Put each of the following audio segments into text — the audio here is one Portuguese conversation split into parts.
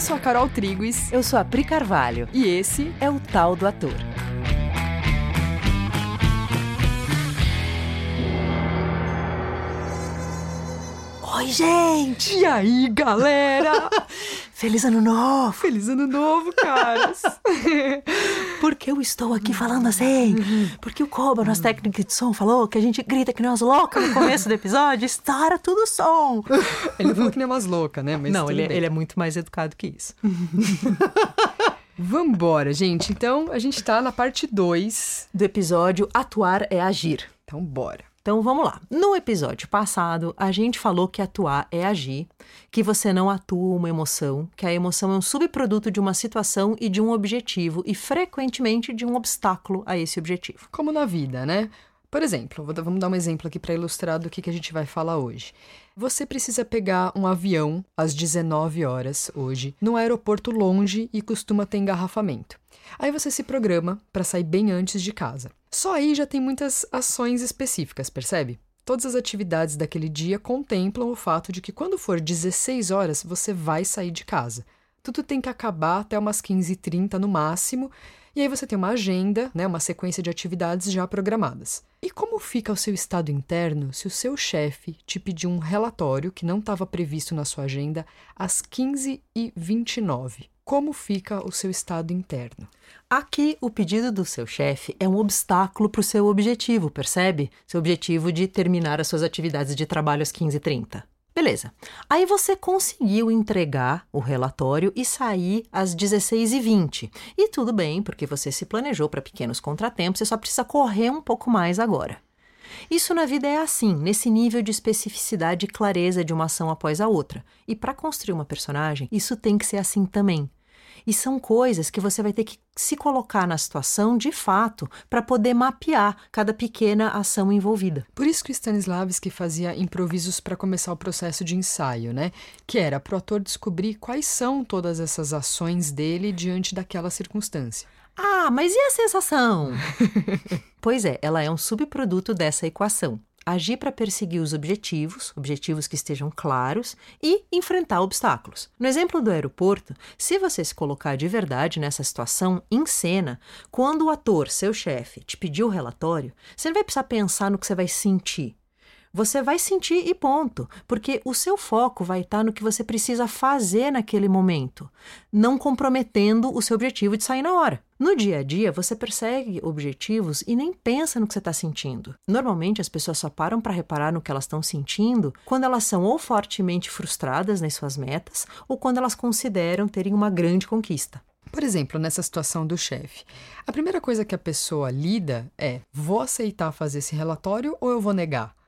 Eu sou a Carol Triguis. Eu sou a Pri Carvalho. E esse é o Tal do Ator. Oi, gente! E aí, galera? Feliz ano novo! Feliz ano novo, caras! Por que eu estou aqui falando assim? Porque o Koba, nosso técnico de som, falou que a gente grita que nem umas loucas no começo do episódio, estoura tudo o som. Ele falou que nem umas loucas, né? Mas Não, ele, é, ele é muito mais educado que isso. Vambora, gente. Então, a gente tá na parte 2 do episódio Atuar é Agir. Então, bora. Então vamos lá. No episódio passado, a gente falou que atuar é agir, que você não atua uma emoção, que a emoção é um subproduto de uma situação e de um objetivo, e frequentemente de um obstáculo a esse objetivo. Como na vida, né? Por exemplo, vamos dar um exemplo aqui para ilustrar do que, que a gente vai falar hoje. Você precisa pegar um avião às 19 horas hoje, num aeroporto longe e costuma ter engarrafamento. Aí você se programa para sair bem antes de casa. Só aí já tem muitas ações específicas, percebe? Todas as atividades daquele dia contemplam o fato de que quando for 16 horas você vai sair de casa. Tudo tem que acabar até umas 15h30 no máximo, e aí você tem uma agenda, né, uma sequência de atividades já programadas. E como fica o seu estado interno se o seu chefe te pedir um relatório que não estava previsto na sua agenda às 15h29? Como fica o seu estado interno? Aqui, o pedido do seu chefe é um obstáculo para o seu objetivo, percebe? Seu objetivo de terminar as suas atividades de trabalho às 15h30. Beleza. Aí você conseguiu entregar o relatório e sair às 16h20. E tudo bem, porque você se planejou para pequenos contratempos, você só precisa correr um pouco mais agora. Isso na vida é assim, nesse nível de especificidade e clareza de uma ação após a outra. E para construir uma personagem, isso tem que ser assim também. E são coisas que você vai ter que se colocar na situação de fato para poder mapear cada pequena ação envolvida. Por isso que o Stanislavski fazia improvisos para começar o processo de ensaio, né? Que era para o ator descobrir quais são todas essas ações dele diante daquela circunstância. Ah, mas e a sensação? pois é, ela é um subproduto dessa equação agir para perseguir os objetivos, objetivos que estejam claros, e enfrentar obstáculos. No exemplo do aeroporto, se você se colocar de verdade nessa situação em cena, quando o ator, seu chefe, te pedir o relatório, você não vai precisar pensar no que você vai sentir. Você vai sentir e ponto, porque o seu foco vai estar no que você precisa fazer naquele momento, não comprometendo o seu objetivo de sair na hora. No dia a dia, você persegue objetivos e nem pensa no que você está sentindo. Normalmente, as pessoas só param para reparar no que elas estão sentindo quando elas são ou fortemente frustradas nas suas metas ou quando elas consideram terem uma grande conquista. Por exemplo, nessa situação do chefe, a primeira coisa que a pessoa lida é: vou aceitar fazer esse relatório ou eu vou negar?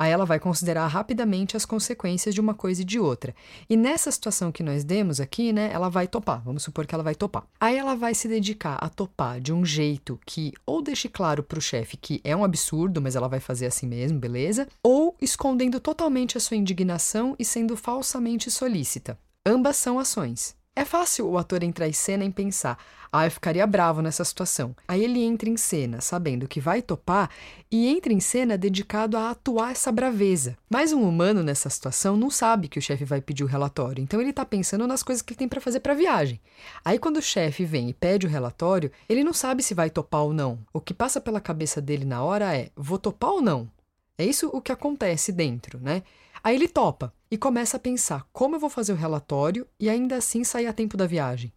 Aí ela vai considerar rapidamente as consequências de uma coisa e de outra. E nessa situação que nós demos aqui, né, ela vai topar. Vamos supor que ela vai topar. Aí ela vai se dedicar a topar de um jeito que ou deixe claro para o chefe que é um absurdo, mas ela vai fazer assim mesmo, beleza? Ou escondendo totalmente a sua indignação e sendo falsamente solícita. Ambas são ações. É fácil o ator entrar em cena e pensar: ah, eu ficaria bravo nessa situação. Aí ele entra em cena sabendo que vai topar e entra em cena dedicado a atuar essa braveza. Mas um humano nessa situação não sabe que o chefe vai pedir o relatório, então ele tá pensando nas coisas que ele tem para fazer para viagem. Aí quando o chefe vem e pede o relatório, ele não sabe se vai topar ou não. O que passa pela cabeça dele na hora é: vou topar ou não? É isso o que acontece dentro, né? Aí ele topa e começa a pensar como eu vou fazer o relatório e ainda assim sair a tempo da viagem.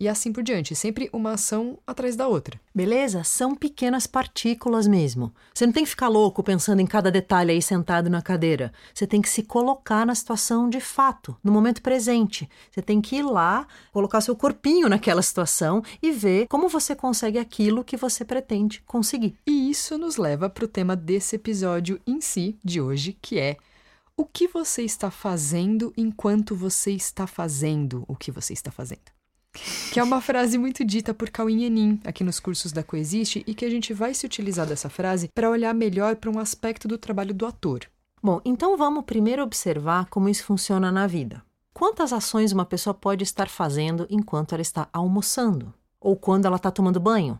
E assim por diante, sempre uma ação atrás da outra. Beleza? São pequenas partículas mesmo. Você não tem que ficar louco pensando em cada detalhe aí sentado na cadeira. Você tem que se colocar na situação de fato, no momento presente. Você tem que ir lá, colocar seu corpinho naquela situação e ver como você consegue aquilo que você pretende conseguir. E isso nos leva para o tema desse episódio em si de hoje, que é o que você está fazendo enquanto você está fazendo o que você está fazendo? Que é uma frase muito dita por Cauim Enin aqui nos cursos da Coexiste e que a gente vai se utilizar dessa frase para olhar melhor para um aspecto do trabalho do ator. Bom, então vamos primeiro observar como isso funciona na vida. Quantas ações uma pessoa pode estar fazendo enquanto ela está almoçando? Ou quando ela está tomando banho?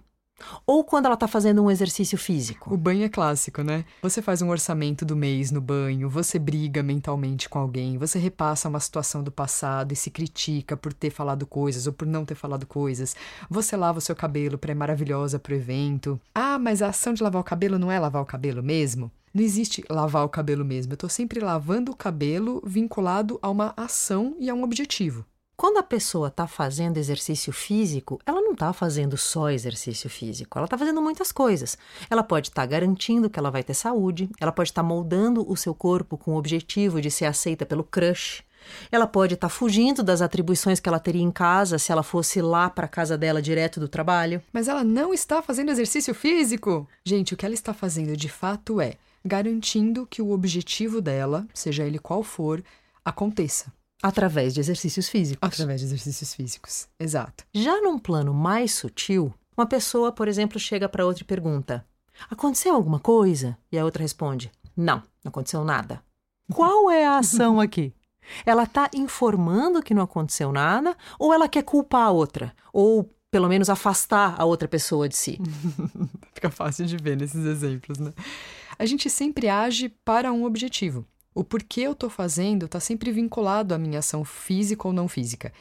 Ou quando ela está fazendo um exercício físico. O banho é clássico, né? Você faz um orçamento do mês no banho, você briga mentalmente com alguém, você repassa uma situação do passado e se critica por ter falado coisas ou por não ter falado coisas. Você lava o seu cabelo para é maravilhosa pro evento. Ah, mas a ação de lavar o cabelo não é lavar o cabelo mesmo? Não existe lavar o cabelo mesmo. Eu estou sempre lavando o cabelo vinculado a uma ação e a um objetivo. Quando a pessoa está fazendo exercício físico, ela não está fazendo só exercício físico, ela está fazendo muitas coisas. Ela pode estar tá garantindo que ela vai ter saúde, ela pode estar tá moldando o seu corpo com o objetivo de ser aceita pelo crush. Ela pode estar tá fugindo das atribuições que ela teria em casa se ela fosse lá para casa dela direto do trabalho. Mas ela não está fazendo exercício físico! Gente, o que ela está fazendo de fato é garantindo que o objetivo dela, seja ele qual for, aconteça. Através de exercícios físicos. Através de exercícios físicos, exato. Já num plano mais sutil, uma pessoa, por exemplo, chega para outra e pergunta: Aconteceu alguma coisa? E a outra responde: Não, não aconteceu nada. Qual é a ação aqui? Ela está informando que não aconteceu nada ou ela quer culpar a outra? Ou pelo menos afastar a outra pessoa de si? Fica fácil de ver nesses exemplos, né? a gente sempre age para um objetivo. O porquê eu estou fazendo está sempre vinculado à minha ação física ou não física.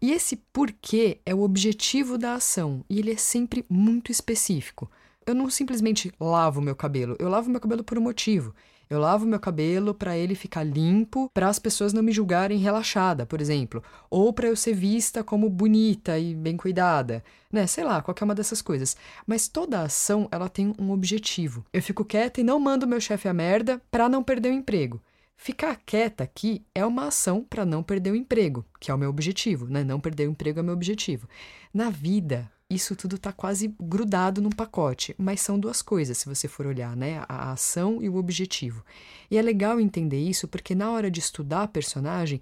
E esse porquê é o objetivo da ação e ele é sempre muito específico. Eu não simplesmente lavo meu cabelo, eu lavo meu cabelo por um motivo. Eu lavo meu cabelo para ele ficar limpo, para as pessoas não me julgarem relaxada, por exemplo, ou para eu ser vista como bonita e bem cuidada, né? Sei lá, qualquer uma dessas coisas. Mas toda ação, ela tem um objetivo. Eu fico quieta e não mando meu chefe a merda para não perder o emprego. Ficar quieta aqui é uma ação para não perder o emprego, que é o meu objetivo, né? Não perder o emprego é meu objetivo. Na vida, isso tudo está quase grudado num pacote, mas são duas coisas, se você for olhar, né? A ação e o objetivo. E é legal entender isso porque na hora de estudar a personagem,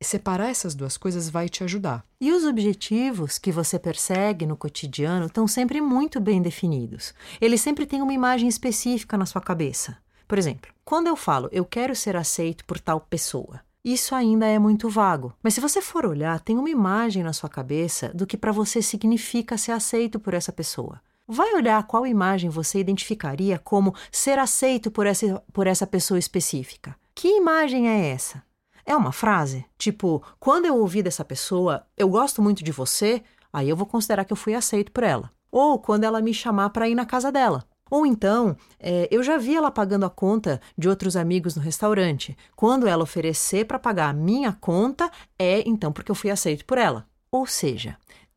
separar essas duas coisas vai te ajudar. E os objetivos que você persegue no cotidiano estão sempre muito bem definidos. Eles sempre têm uma imagem específica na sua cabeça. Por exemplo, quando eu falo eu quero ser aceito por tal pessoa, isso ainda é muito vago. Mas se você for olhar, tem uma imagem na sua cabeça do que para você significa ser aceito por essa pessoa. Vai olhar qual imagem você identificaria como ser aceito por essa, por essa pessoa específica. Que imagem é essa? É uma frase? Tipo, quando eu ouvir dessa pessoa, eu gosto muito de você, aí eu vou considerar que eu fui aceito por ela. Ou quando ela me chamar para ir na casa dela. Ou então, é, eu já vi ela pagando a conta de outros amigos no restaurante. Quando ela oferecer para pagar a minha conta, é então porque eu fui aceito por ela. Ou seja,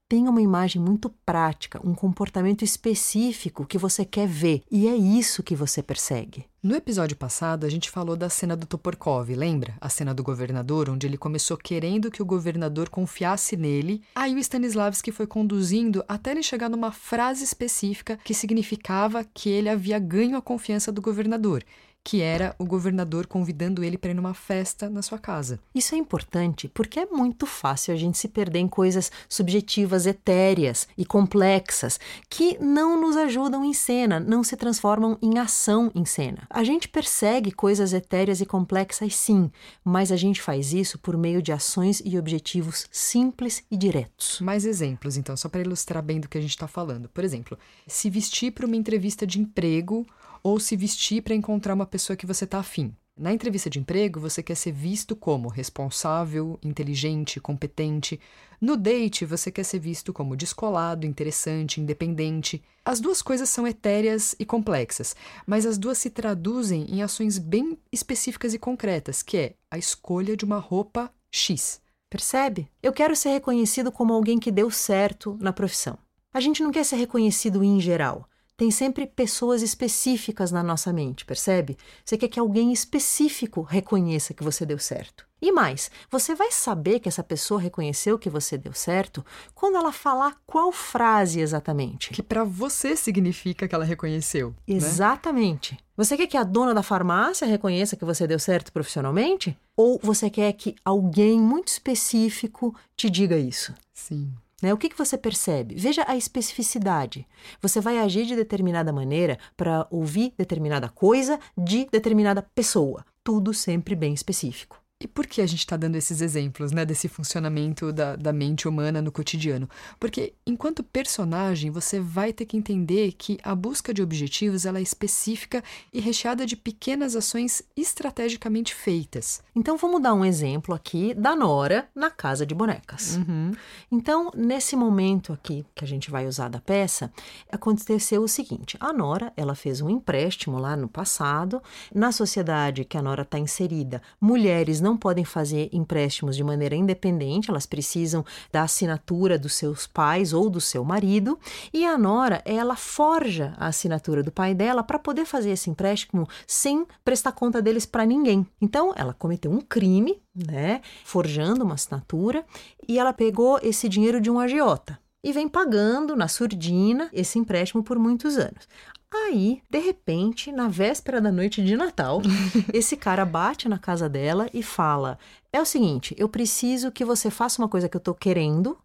tenha uma imagem muito prática, um comportamento específico que você quer ver, e é isso que você persegue. No episódio passado, a gente falou da cena do Toporkov, lembra? A cena do governador, onde ele começou querendo que o governador confiasse nele. Aí o Stanislavski foi conduzindo até ele chegar numa frase específica que significava que ele havia ganho a confiança do governador que era o governador convidando ele para ir numa festa na sua casa. Isso é importante porque é muito fácil a gente se perder em coisas subjetivas, etéreas e complexas que não nos ajudam em cena, não se transformam em ação em cena. A gente persegue coisas etéreas e complexas sim, mas a gente faz isso por meio de ações e objetivos simples e diretos. Mais exemplos, então, só para ilustrar bem do que a gente está falando. Por exemplo, se vestir para uma entrevista de emprego ou se vestir para encontrar uma pessoa que você está afim. Na entrevista de emprego, você quer ser visto como responsável, inteligente, competente. No date, você quer ser visto como descolado, interessante, independente. As duas coisas são etéreas e complexas, mas as duas se traduzem em ações bem específicas e concretas, que é a escolha de uma roupa X. Percebe? Eu quero ser reconhecido como alguém que deu certo na profissão. A gente não quer ser reconhecido em geral tem sempre pessoas específicas na nossa mente, percebe? Você quer que alguém específico reconheça que você deu certo. E mais, você vai saber que essa pessoa reconheceu que você deu certo quando ela falar qual frase exatamente. Que para você significa que ela reconheceu. Né? Exatamente. Né? Você quer que a dona da farmácia reconheça que você deu certo profissionalmente? Ou você quer que alguém muito específico te diga isso? Sim. Né? O que, que você percebe? Veja a especificidade. Você vai agir de determinada maneira para ouvir determinada coisa de determinada pessoa. Tudo sempre bem específico. E por que a gente está dando esses exemplos, né, desse funcionamento da, da mente humana no cotidiano? Porque enquanto personagem, você vai ter que entender que a busca de objetivos ela é específica e recheada de pequenas ações estrategicamente feitas. Então vamos dar um exemplo aqui da Nora na casa de bonecas. Uhum. Então, nesse momento aqui que a gente vai usar da peça, aconteceu o seguinte: a Nora ela fez um empréstimo lá no passado. Na sociedade que a Nora está inserida, mulheres não podem fazer empréstimos de maneira independente, elas precisam da assinatura dos seus pais ou do seu marido. E a Nora, ela forja a assinatura do pai dela para poder fazer esse empréstimo sem prestar conta deles para ninguém. Então, ela cometeu um crime, né, forjando uma assinatura, e ela pegou esse dinheiro de um agiota e vem pagando na surdina esse empréstimo por muitos anos. Aí, de repente, na véspera da noite de Natal, esse cara bate na casa dela e fala: É o seguinte, eu preciso que você faça uma coisa que eu tô querendo.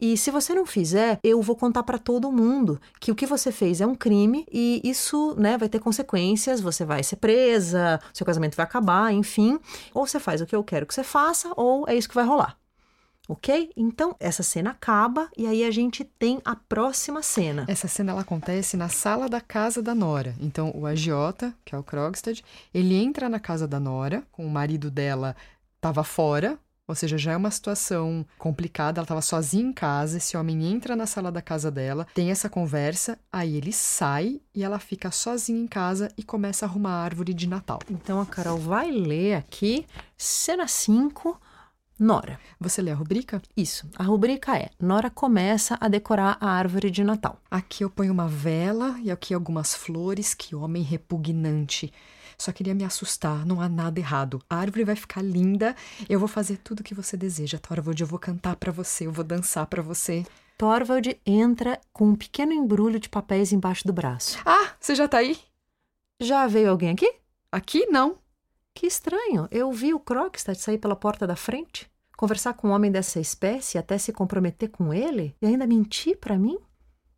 E se você não fizer, eu vou contar para todo mundo que o que você fez é um crime e isso, né, vai ter consequências, você vai ser presa, seu casamento vai acabar, enfim. Ou você faz o que eu quero que você faça, ou é isso que vai rolar ok? Então, essa cena acaba e aí a gente tem a próxima cena. Essa cena ela acontece na sala da casa da Nora. Então, o agiota, que é o Krogstad, ele entra na casa da Nora, com o marido dela estava fora, ou seja, já é uma situação complicada, ela estava sozinha em casa, esse homem entra na sala da casa dela, tem essa conversa, aí ele sai e ela fica sozinha em casa e começa a arrumar a árvore de Natal. Então a Carol vai ler aqui, cena 5, Nora. Você lê a rubrica? Isso. A rubrica é: Nora começa a decorar a árvore de Natal. Aqui eu ponho uma vela e aqui algumas flores. Que homem repugnante. Só queria me assustar, não há nada errado. A árvore vai ficar linda. Eu vou fazer tudo o que você deseja, Thorvald. Eu vou cantar para você, eu vou dançar para você. Thorvald entra com um pequeno embrulho de papéis embaixo do braço. Ah, você já tá aí? Já veio alguém aqui? Aqui não. Que estranho. Eu vi o Krogstad sair pela porta da frente, conversar com um homem dessa espécie, até se comprometer com ele e ainda mentir para mim.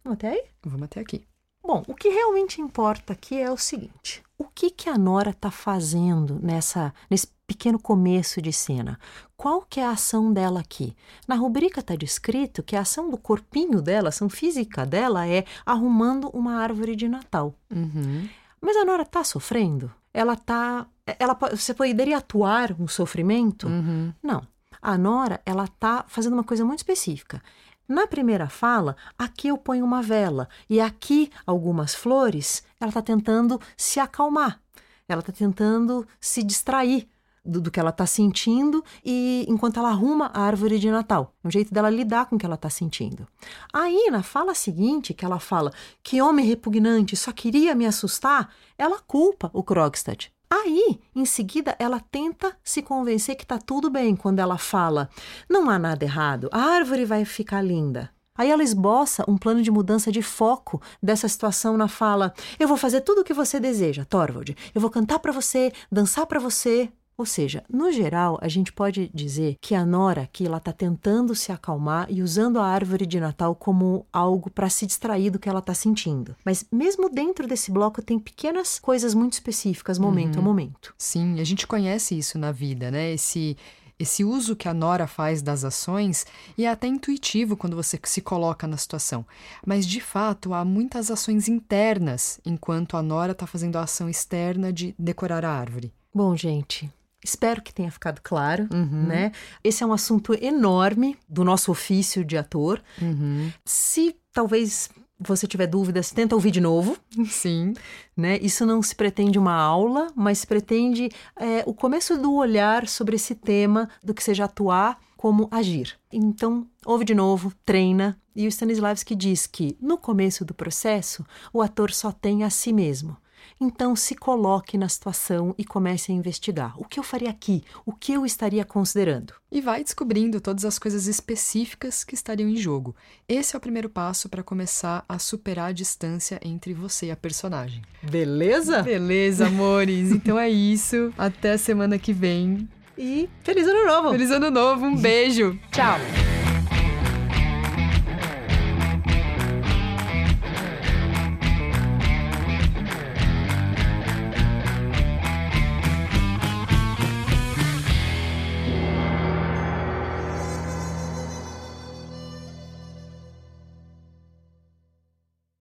Vamos até aí? Vamos até aqui. Bom, o que realmente importa aqui é o seguinte: o que que a Nora está fazendo nessa nesse pequeno começo de cena? Qual que é a ação dela aqui? Na rubrica está descrito que a ação do corpinho dela, a ação física dela é arrumando uma árvore de Natal. Uhum. Mas a Nora está sofrendo? Ela está ela você poderia atuar um sofrimento? Uhum. Não. A Nora, ela tá fazendo uma coisa muito específica. Na primeira fala, aqui eu ponho uma vela e aqui algumas flores, ela está tentando se acalmar. Ela está tentando se distrair do, do que ela está sentindo e enquanto ela arruma a árvore de Natal. É um jeito dela lidar com o que ela está sentindo. Aí, na fala seguinte, que ela fala que homem repugnante só queria me assustar, ela culpa o Krogstad. Aí, em seguida, ela tenta se convencer que está tudo bem quando ela fala: não há nada errado, a árvore vai ficar linda. Aí ela esboça um plano de mudança de foco dessa situação na fala: Eu vou fazer tudo o que você deseja, Thorvald. Eu vou cantar para você, dançar para você, ou seja, no geral, a gente pode dizer que a Nora aqui ela está tentando se acalmar e usando a árvore de Natal como algo para se distrair do que ela está sentindo. Mas mesmo dentro desse bloco tem pequenas coisas muito específicas, momento Uhum. a momento. Sim, a gente conhece isso na vida, né? Esse esse uso que a Nora faz das ações e é até intuitivo quando você se coloca na situação. Mas de fato há muitas ações internas enquanto a Nora está fazendo a ação externa de decorar a árvore. Bom, gente, espero que tenha ficado claro, Uhum. né? Esse é um assunto enorme do nosso ofício de ator. Uhum. Se talvez você tiver dúvidas, tenta ouvir de novo. Sim. né? Isso não se pretende uma aula, mas se pretende é, o começo do olhar sobre esse tema do que seja atuar como agir. Então, ouve de novo, treina. E o Stanislavski diz que, no começo do processo, o ator só tem a si mesmo. Então, se coloque na situação e comece a investigar. O que eu faria aqui? O que eu estaria considerando? E vai descobrindo todas as coisas específicas que estariam em jogo. Esse é o primeiro passo para começar a superar a distância entre você e a personagem. Beleza? Beleza, amores. Então é isso. Até a semana que vem. E feliz ano novo! Feliz ano novo. Um beijo. Tchau!